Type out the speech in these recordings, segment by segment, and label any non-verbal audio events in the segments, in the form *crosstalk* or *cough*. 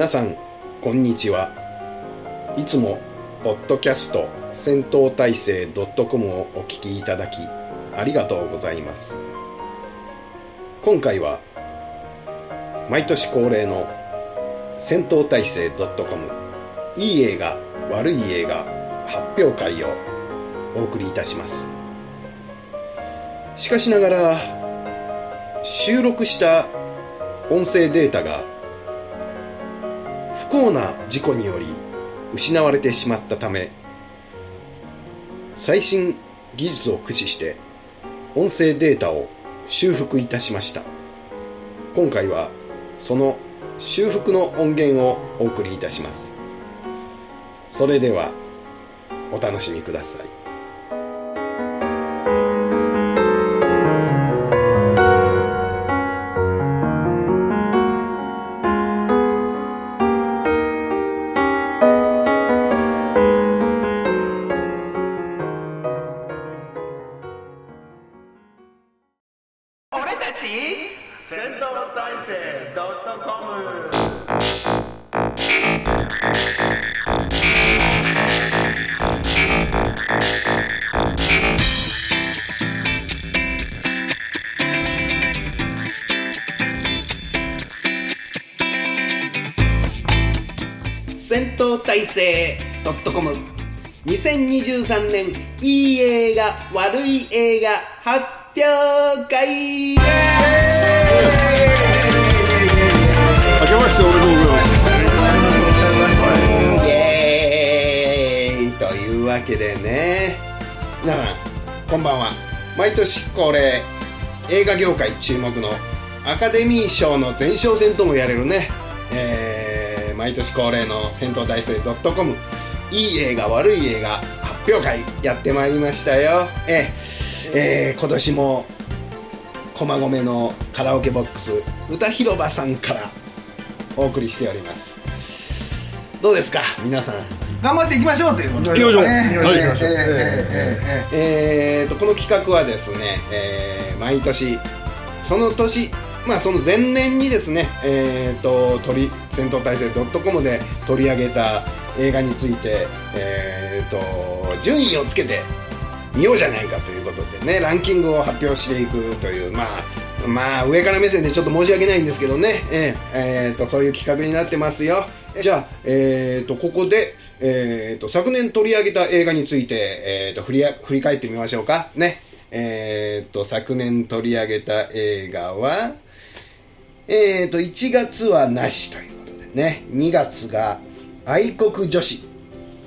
皆さんこんにちは。いつもポッドキャスト戦闘体制 .com をお聞きいただきありがとうございます。今回は毎年恒例の戦闘体制 .com いい映画悪い映画発表会をお送りいたします。しかしながら収録した音声データが不幸な事故により失われてしまったため最新技術を駆使して音声データを修復いたしました。今回はその修復の音源をお送りいたします。それではお楽しみください。俺たち？戦闘体制 .com 戦闘体制 .com2023 年いい映画悪い映画ハッ表会。明けましておめでとうございますイエーイ。というわけでね。皆さんこんばんは。毎年恒例映画業界注目のアカデミー賞の前哨戦とも言われるね、えー毎年恒例の戦闘大生 .com いい映画悪い映画発表会やってまいりましたよ。ええー、今年も駒込のカラオケボックス歌広場さんからお送りしております。どうですか皆さん。頑張っていきましょうということで、行きましょう、えー、とこの企画はですね、えー、毎年その年まあその前年にですね、えーと、取り戦闘体制 .com で取り上げた映画について、えーと、順位をつけて見ようじゃないかということでねランキングを発表していくというまあまあ上から目線でちょっと申し訳ないんですけどね、えーえーと、そういう企画になってますよ。じゃあ、えー、とここで、えー、と昨年取り上げた映画について、えー、と振り振り返ってみましょうか。ね。えー、と昨年取り上げた映画はえーと、1月はなしということでね、2月が愛国女子、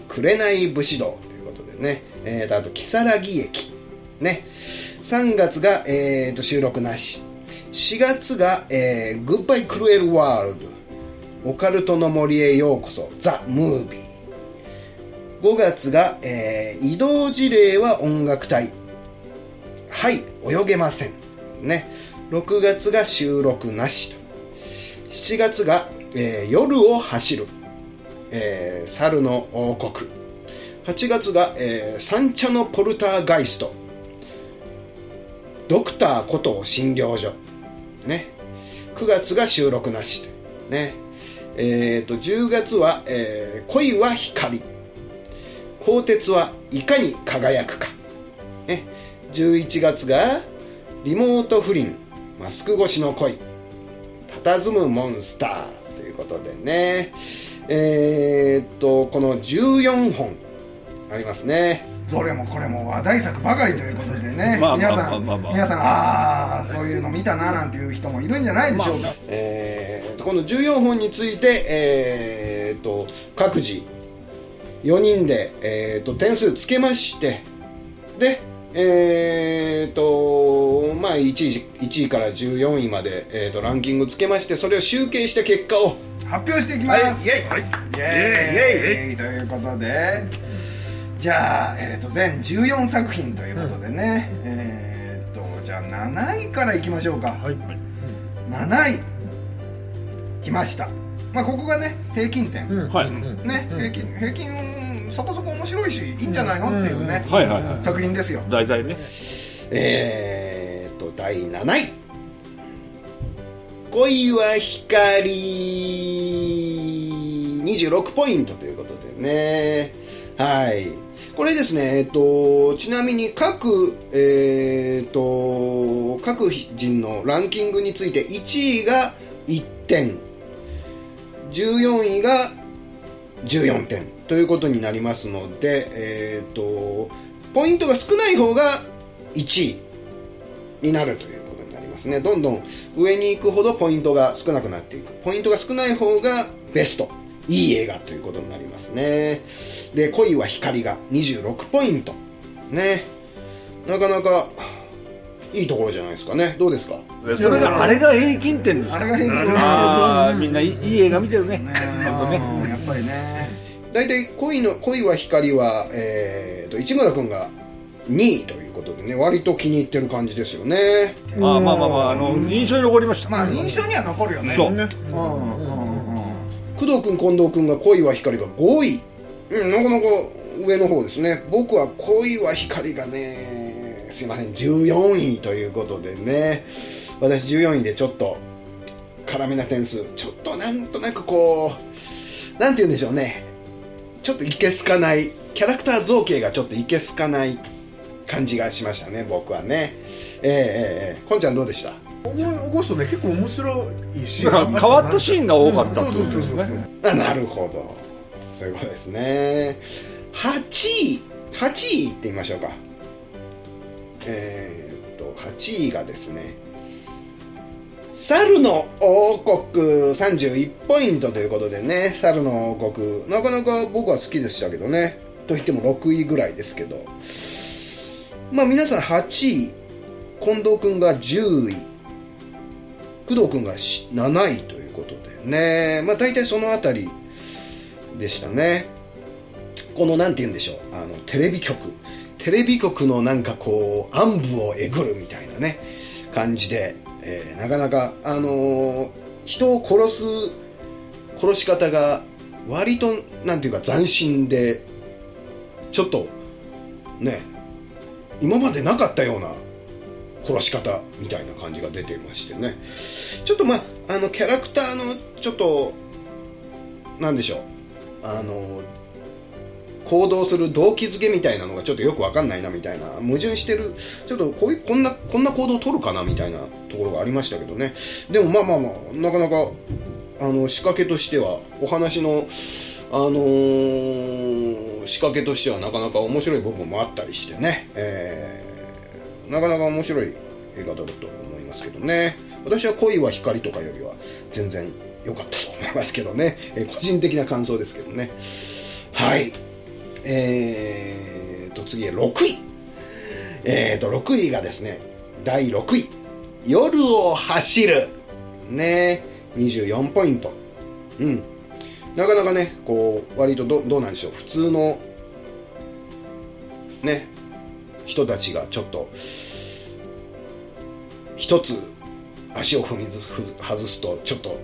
紅武士道ということでね、えーと、あと、如月駅、ね、3月が、えーと、収録なし、4月が、えー、グッバイクルエルワールド、オカルトの森へようこそ、ザ・ムービー。5月が、えー、移動事例は音楽隊。はい、泳げません。ね。6月が収録なし。7月が、えー、夜を走る、えー、猿の王国。8月が、えー、三茶のポルターガイスト。ドクターこと診療所。ね。9月が収録なし。ね。えーと、10月は、えー、恋は光。鋼鉄はいかに輝くか、ね、11月がリモート不倫。マスク越しの恋。佇むモンスター。ということでね。えー、っとこの14本。ありますね。どれもこれも話題作ばかりということでね、皆さん、皆さん、ああ、そういうの見たななんていう人もいるんじゃないでしょうか。まあ、えー、この14本について、えー、と各自4人で、えー、と点数つけまして、で、えーとまあ、1, 位1位から14位まで、えーと、ランキングつけましてそれを集計した結果を発表していきます、はい、イエイ、はい、イエイイエイ。ということでじゃあ、えーと、全14作品ということでね、うん、えっ、ー、とじゃあ7位からいきましょうか、はい、7位。きました。まあここがね平均点、うん、はい、ね、平均平均そこそこ面白いしいいんじゃないの？っていうね、はいはいはい、作品ですよ。大体ね。えー、っと第7位。恋は光。26ポイントということでね。はいこれですね、えっと、ちなみに各、えー、っと各人のランキングについて1位が1点14位が14点ということになりますので、えー、っとポイントが少ない方が1位になるということになりますね。どんどん上に行くほどポイントが少なくなっていく。ポイントが少ない方がベスト。いい映画ということになりますね。で恋は光が26ポイント。ね。なかなかいいところじゃないですかね。どうですか？それがあれが平均点ですか。あれが平均ああみんないいいい映画見てるね。ね。ね。やっぱりね。大体恋の恋は光は、えー、と市村君が2位ということでね割と気に入ってる感じですよね。ああまあまあまああの印象に残りました。まあ印象には残るよね。そう。うんうん。うん工藤君近藤君が恋は光が5位。うんなかなか上の方ですね。僕は恋は光がねすいません14位ということでね。私14位でちょっと辛めな点数。ちょっとなんとなくこうなんて言うんでしょうね。ちょっといけすかない。キャラクター造形がちょっといけすかない感じがしましたね僕はね。ええええええ。こんちゃんどうでした？思い起こすとね結構面白いし。*laughs* 変わったシーンが多かったってそうそうそうそうなるほど。そういうことですね。8位8位いってみましょうか。えーっと8位がですね猿の王国31ポイントということでね猿の王国。なかなか僕は好きでしたけどね。といっても6位ぐらいですけど。まあ皆さん8位近藤君が10位工藤君が7位ということでね。まあ大体そのあたりでしたね。このなんて言うんでしょう。あのテレビ局。テレビ局のなんかこう暗部をえぐるみたいなね。感じで、えーなかなかあのー人を殺す殺し方が割となんていうか斬新でちょっとね今までなかったような殺し方みたいな感じが出てましてね。ちょっとまああのキャラクターのちょっとなんでしょう。あの行動する動機づけみたいなのがちょっとよくわかんないなみたいな。矛盾してるちょっとこういうこんなこんな行動を取るかなみたいなところがありましたけどね。でもまあまあまあなかなかあの仕掛けとしてはお話のあのー仕掛けとしてはなかなか面白い部分もあったりしてね、えーなかなか面白い映画だと思いますけどね。私は恋は光とかよりは全然良かったと思いますけどね、え個人的な感想ですけどね。はい。えーと次6位。えーと6位がですね第6位。夜を走る。ね。24ポイント。うん。なかなかねこう割とどどうなんでしょう。普通のね。人たちがちょっと一つ足を踏みず外すとちょっと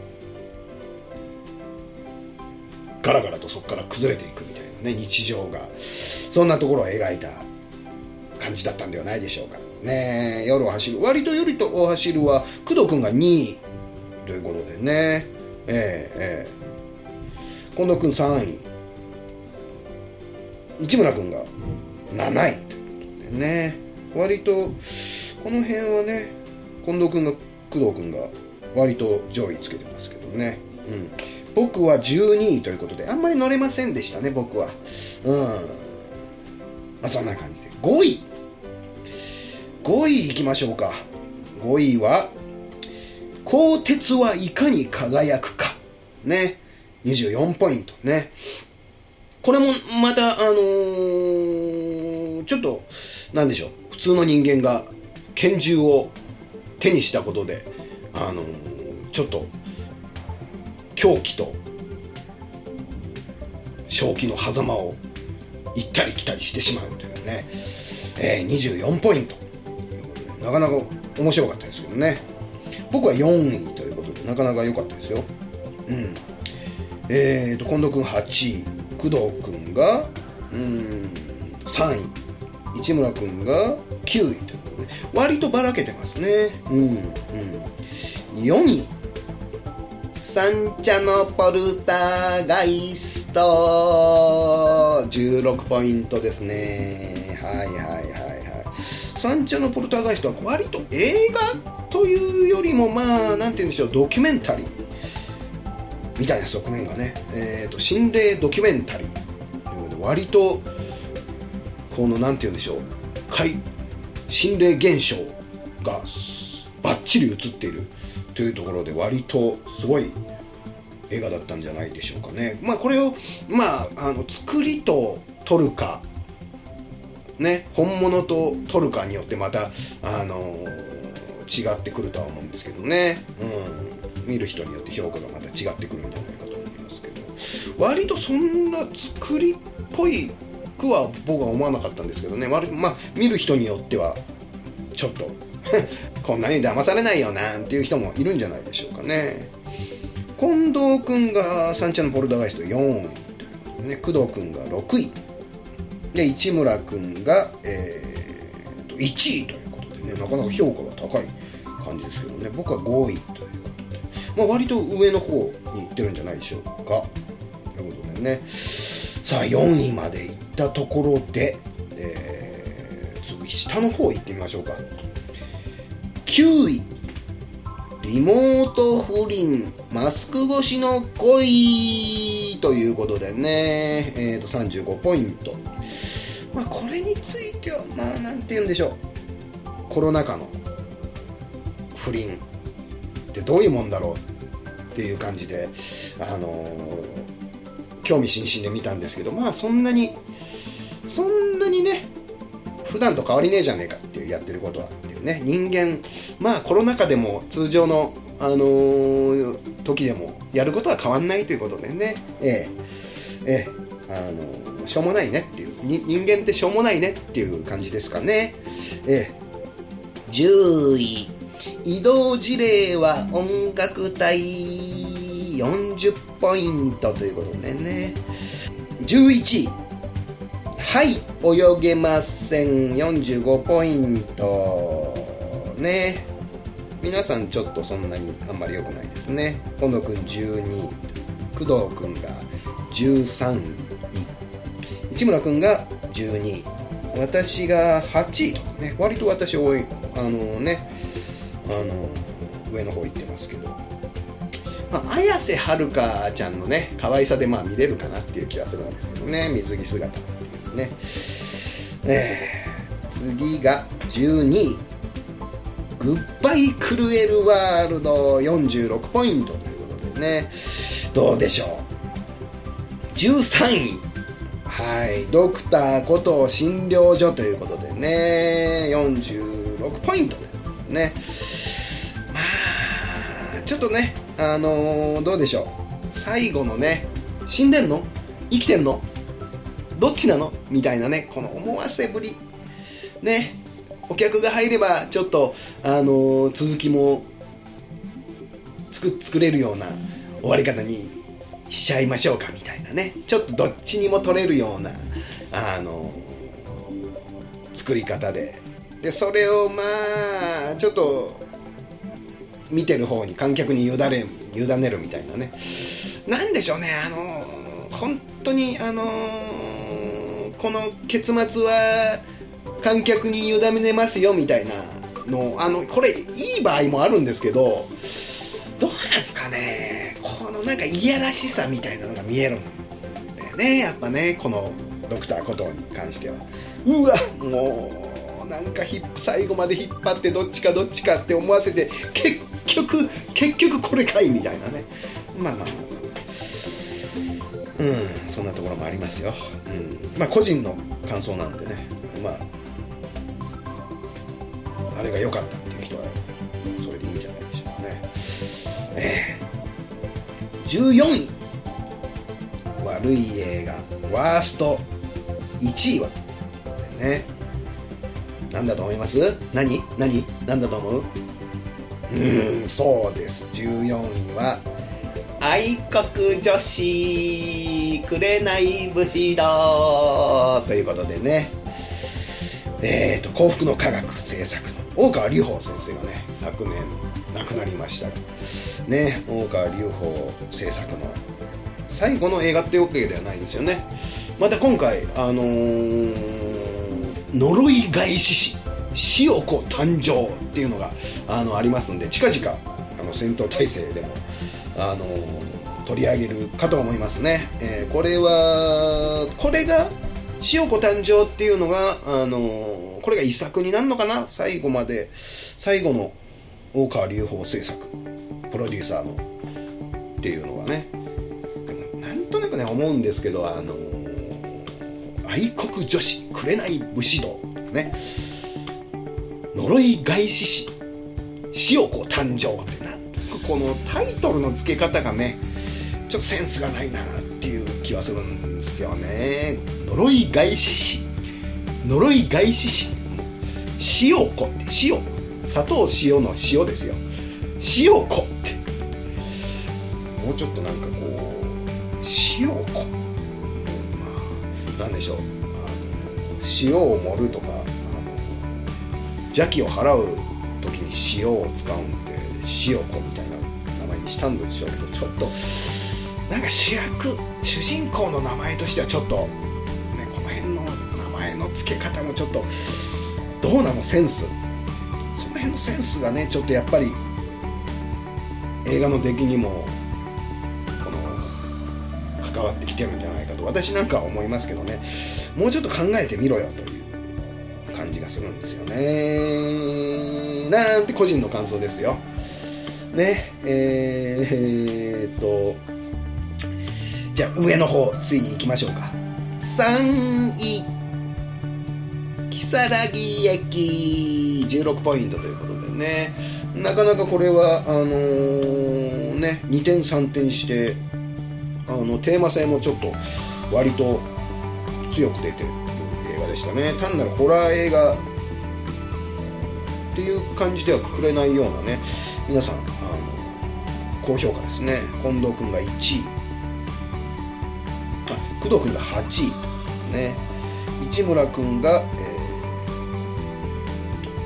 ガラガラとそこから崩れていくみたいなね日常がそんなところを描いた感じだったんではないでしょうか。ね夜を走る。割と夜と走るは工藤君が2位ということでね。ええええ近藤君3位市村君が7位と。ね。割とこの辺はね近藤君が工藤君が割と上位つけてますけどね、うん、僕は12位ということであんまり乗れませんでしたね僕は。うん。まあそんな感じで。5位。5位いきましょうか。5位は「鋼鉄はいかに輝くか」ね。24ポイント。ね。これもまたあのーちょっとなんでしょう。普通の人間が拳銃を手にしたことであのちょっと狂気と正気の狭間を行ったり来たりしてしまうというね、えー24ポイント。なかなか面白かったですけどね。僕は4位ということでなかなか良かったですよ。うん。えーと近藤君8位。工藤君がうん3位。市村君が9位ということで割とばらけてますね。うんうん。4位。サンチャのポルターガイスト。16ポイントですね。はいはいはいはい。サンチャのポルターガイストは割と映画というよりもまあなんて言うんでしょうドキュメンタリー。みたいな側面がね、えーと、心霊ドキュメンタリーというで割とこのなんて言うんでしょう心霊現象がバッチリ映っているというところで割とすごい映画だったんじゃないでしょうかね。まあこれを、まあ、あの作りと撮るか、ね、本物と撮るかによってまた、あのー、違ってくるとは思うんですけどね。うん。見る人によって評価がまた違ってくるんじゃないかと思いますけど。割とそんな作りっぽいくは僕は思わなかったんですけどね。まあ見る人によっては、ちょっと *laughs* こんなに騙されないよなんていう人もいるんじゃないでしょうかね。近藤君が三茶のポルダガイスト4位ということでね。工藤君が6位。で市村君が、えー、と1位ということでね。なかなか評価が高い感じですけどね。僕は5位ということで、まあ、割と上の方に行ってるんじゃないでしょうか。ということでね。さあ4位まで行ったところで、えー、次下の方行ってみましょうか。9位リモート不倫マスク越しの恋ということでね、えー、と35ポイント、まあ、これについてはまあなんて言うんでしょう。コロナ禍の不倫ってどういうもんだろうっていう感じで、あのー、興味津々で見たんですけどまあそんなにそんなにね普段と変わりねえじゃねえかっていうやってることはっていうね。人間まあコロナ禍でも通常のあのー、時でもやることは変わんないということでね。ええ。ええ。あのー、しょうもないねっていう。人間ってしょうもないねっていう感じですかね。ええ。10位。移動事例は音楽隊40ポイントということでね。11位。はい泳げません。45ポイント。ね。皆さんちょっとそんなにあんまり良くないですね。今野くん12位。工藤くんが13位。市村くんが12位。私が8位。ね割と私多い。あのね。あの上の方行ってますけど。まあ、綾瀬はるかちゃんのね可愛さでまあ見れるかなっていう気がするんですけどね。水着姿。ね、えー、次が12位。グッバイクルエルワールド46ポイントということでね。どうでしょう？13位。はい。ドクターこと診療所ということでね。46ポイントでね。まあちょっとねあのー、どうでしょう？最後のね死んでんの？生きてんの？どっちなの？みたいなねこの思わせぶり。ね。お客が入ればちょっと、あのー、続きも作作れるような終わり方にしちゃいましょうかみたいなね。ちょっとどっちにも取れるような、あのー、作り方で。でそれをまあちょっと見てる方に観客に委ね委ねるみたいなね。なんでしょうねあのー、本当にあのーこの結末は観客に委ねますよみたいなのあのこれいい場合もあるんですけどどうなんですかね。このなんかいやらしさみたいなのが見えるんだよね。やっぱねこのドクターことに関しては。うわもうなんか最後まで引っ張ってどっちかどっちかって思わせて結局結局これかいみたいなね。まあまあ。うん。そんなところもありますよ、うん。まあ個人の感想なんでね。まああれが良かったっていう人はそれでいいんじゃないでしょうかね。えー、14位悪い映画ワースト1位はね。何だと思います？何？何？何だと思う？うんそうです。14位は愛国女子紅武士道ということでね。えーと幸福の科学制作の大川隆法先生がね昨年亡くなりました。ね大川隆法制作の最後の映画ってわけではないんですよね。また今回あのー呪い返し師塩子誕生っていうのがあのありますんで近々あの戦闘態勢でもあの取り上げるかと思いますね、えーこれはこれが塩子誕生っていうのがあのこれが遺作になるのかな？最後まで最後の大川隆法制作プロデューサーのっていうのはね。なんとなくね思うんですけどあの愛国女子紅武士道ね。呪い返し師塩子誕生ってこのタイトルの付け方がねちょっとセンスがないなっていう気はするんですよね。呪い返し師。呪い返し師。塩子って。塩。砂糖塩の塩ですよ。塩子って。もうちょっとなんかこう塩子。まあなんでしょう。あの塩を盛るとかあの邪気を払う時に塩を使うんで塩子みたいな名前にしたんでしょうけどちょっとなんか主役主人公の名前としてはちょっとねこの辺の名前の付け方もちょっとどうなのセンス？その辺のセンスがねちょっとやっぱり映画の出来にもこの関わってきてるんじゃないかと私なんかは思いますけどね。もうちょっと考えてみろよという感じがするんですよね。なんて個人の感想ですよ。ねえー、っとじゃあ上の方ついに行きましょうか。3位如月駅。16ポイントということでね。なかなかこれはあのーね2点3点してあのテーマ性もちょっと割と強く出てる映画でしたね。単なるホラー映画っていう感じではくくれないようなね皆さんあ高評価です。ね。近藤君が1位。あ工藤君が8位。ね。市村君が、え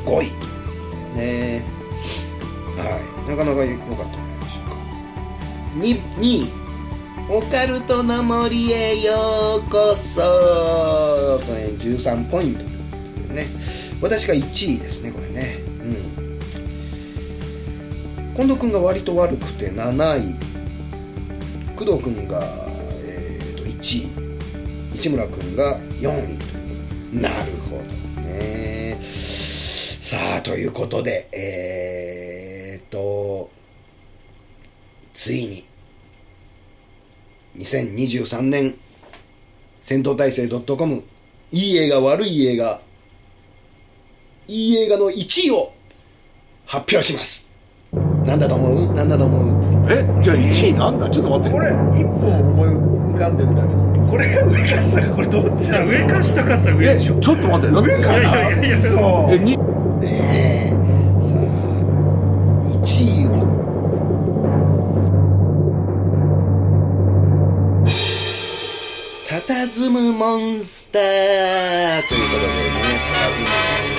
ー、5位。ね。はい。なかなか良かったんじゃないでしょうか。2, 2位。オカルトの森へようこそ。とね13ポイントということでね。私が1位ですねこれね。うん近藤君が割と悪くて7位。工藤君が、えー、と1位。市村君が4位なるほどね。さあということでえー、とついに2023年戦闘体制 .com いい映画悪い映画いい映画の1位を発表します。なんだと思う？なんだと思う？えじゃあ1位なんだ？ちょっと待って。これ一本思い浮かんでんだけど。これが上か下かこれどっちだ上か下かっ上でしょ。ちょっと待って。上かないやいやいや。そう。えにねえさあ1位は？たたずむモンスター。ということでねたたずむモンスター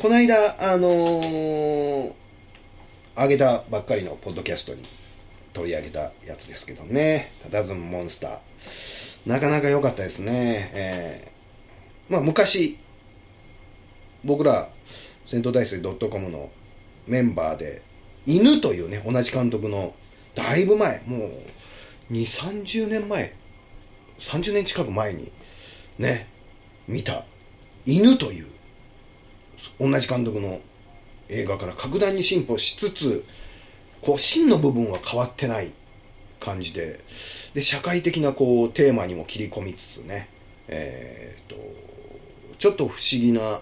この間あのー、上げたばっかりのポッドキャストに取り上げたやつですけどね「たたずむモンスター」なかなか良かったですね。えーまあ昔僕ら戦闘大生 .com のメンバーで犬というね同じ監督のだいぶ前もう2 3 0年前30年近く前にね見た犬という同じ監督の映画から格段に進歩しつつこう真の部分は変わってない感じでで社会的なこうテーマにも切り込みつつねえー、とちょっと不思議な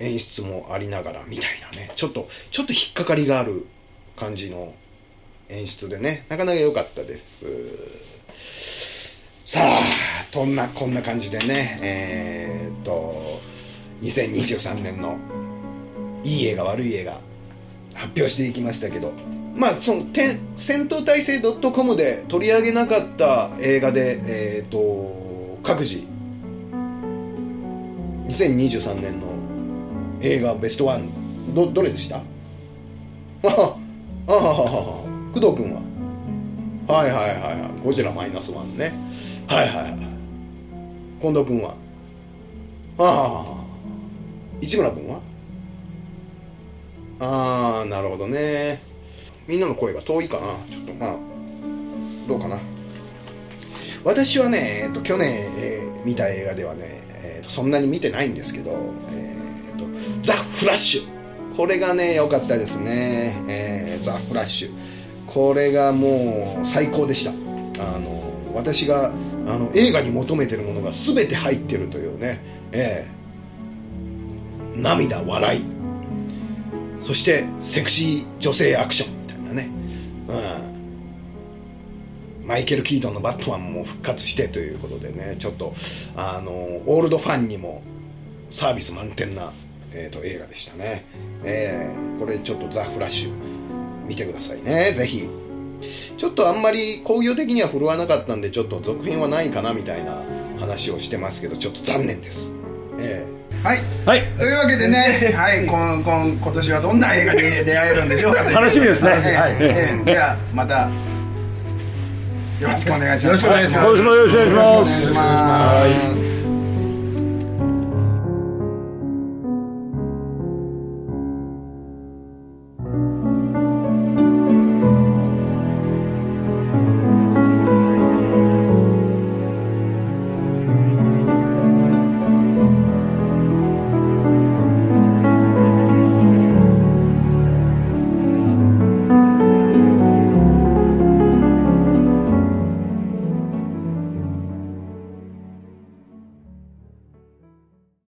演出もありながらみたいなねちょっとちょっと引っかかりがある感じの演出でねなかなか良かったです。さあこんなこんな感じでねえー、っと2023年のいい映画悪い映画発表していきましたけどまあそのて戦闘体制 .com で取り上げなかった映画でえっ、と各自2023年の映画ベストワンどどれでした？ああああ工藤君は？はいはいはいはい。ゴジラマイナスワンね。はいはいはい。近藤君は？*laughs* ああ。市村君は？ああなるほどね。みんなの声が遠いかな。ちょっとまあどうかな。私はね、えっと、去年、えー見た映画ではね、えーとそんなに見てないんですけど、えーとザ・フラッシュ。これがね良かったですね、えーザ・フラッシュ。これがもう最高でした。あの私があの映画に求めてるものが全て入ってるというね、えー涙笑い。そしてセクシー女性アクション。みたいなね、うん、マイケル・キートンのバットマンも復活してということでね。ちょっとあのオールドファンにもサービス満点な、えー、と映画でしたね、えーこれちょっとザ・フラッシュ。見てくださいね。ぜひ。ちょっとあんまり興行的には振るわなかったんでちょっと続編はないかなみたいな話をしてますけどちょっと残念です。えはい。はい。というわけでね、*laughs* はい、今今今年はどんな映画に出会えるんでしょうか楽しみですね。はい。ええではまたよろしくお願いします。よろしくお願いします。今年もよろしくお願いよろしくお願いします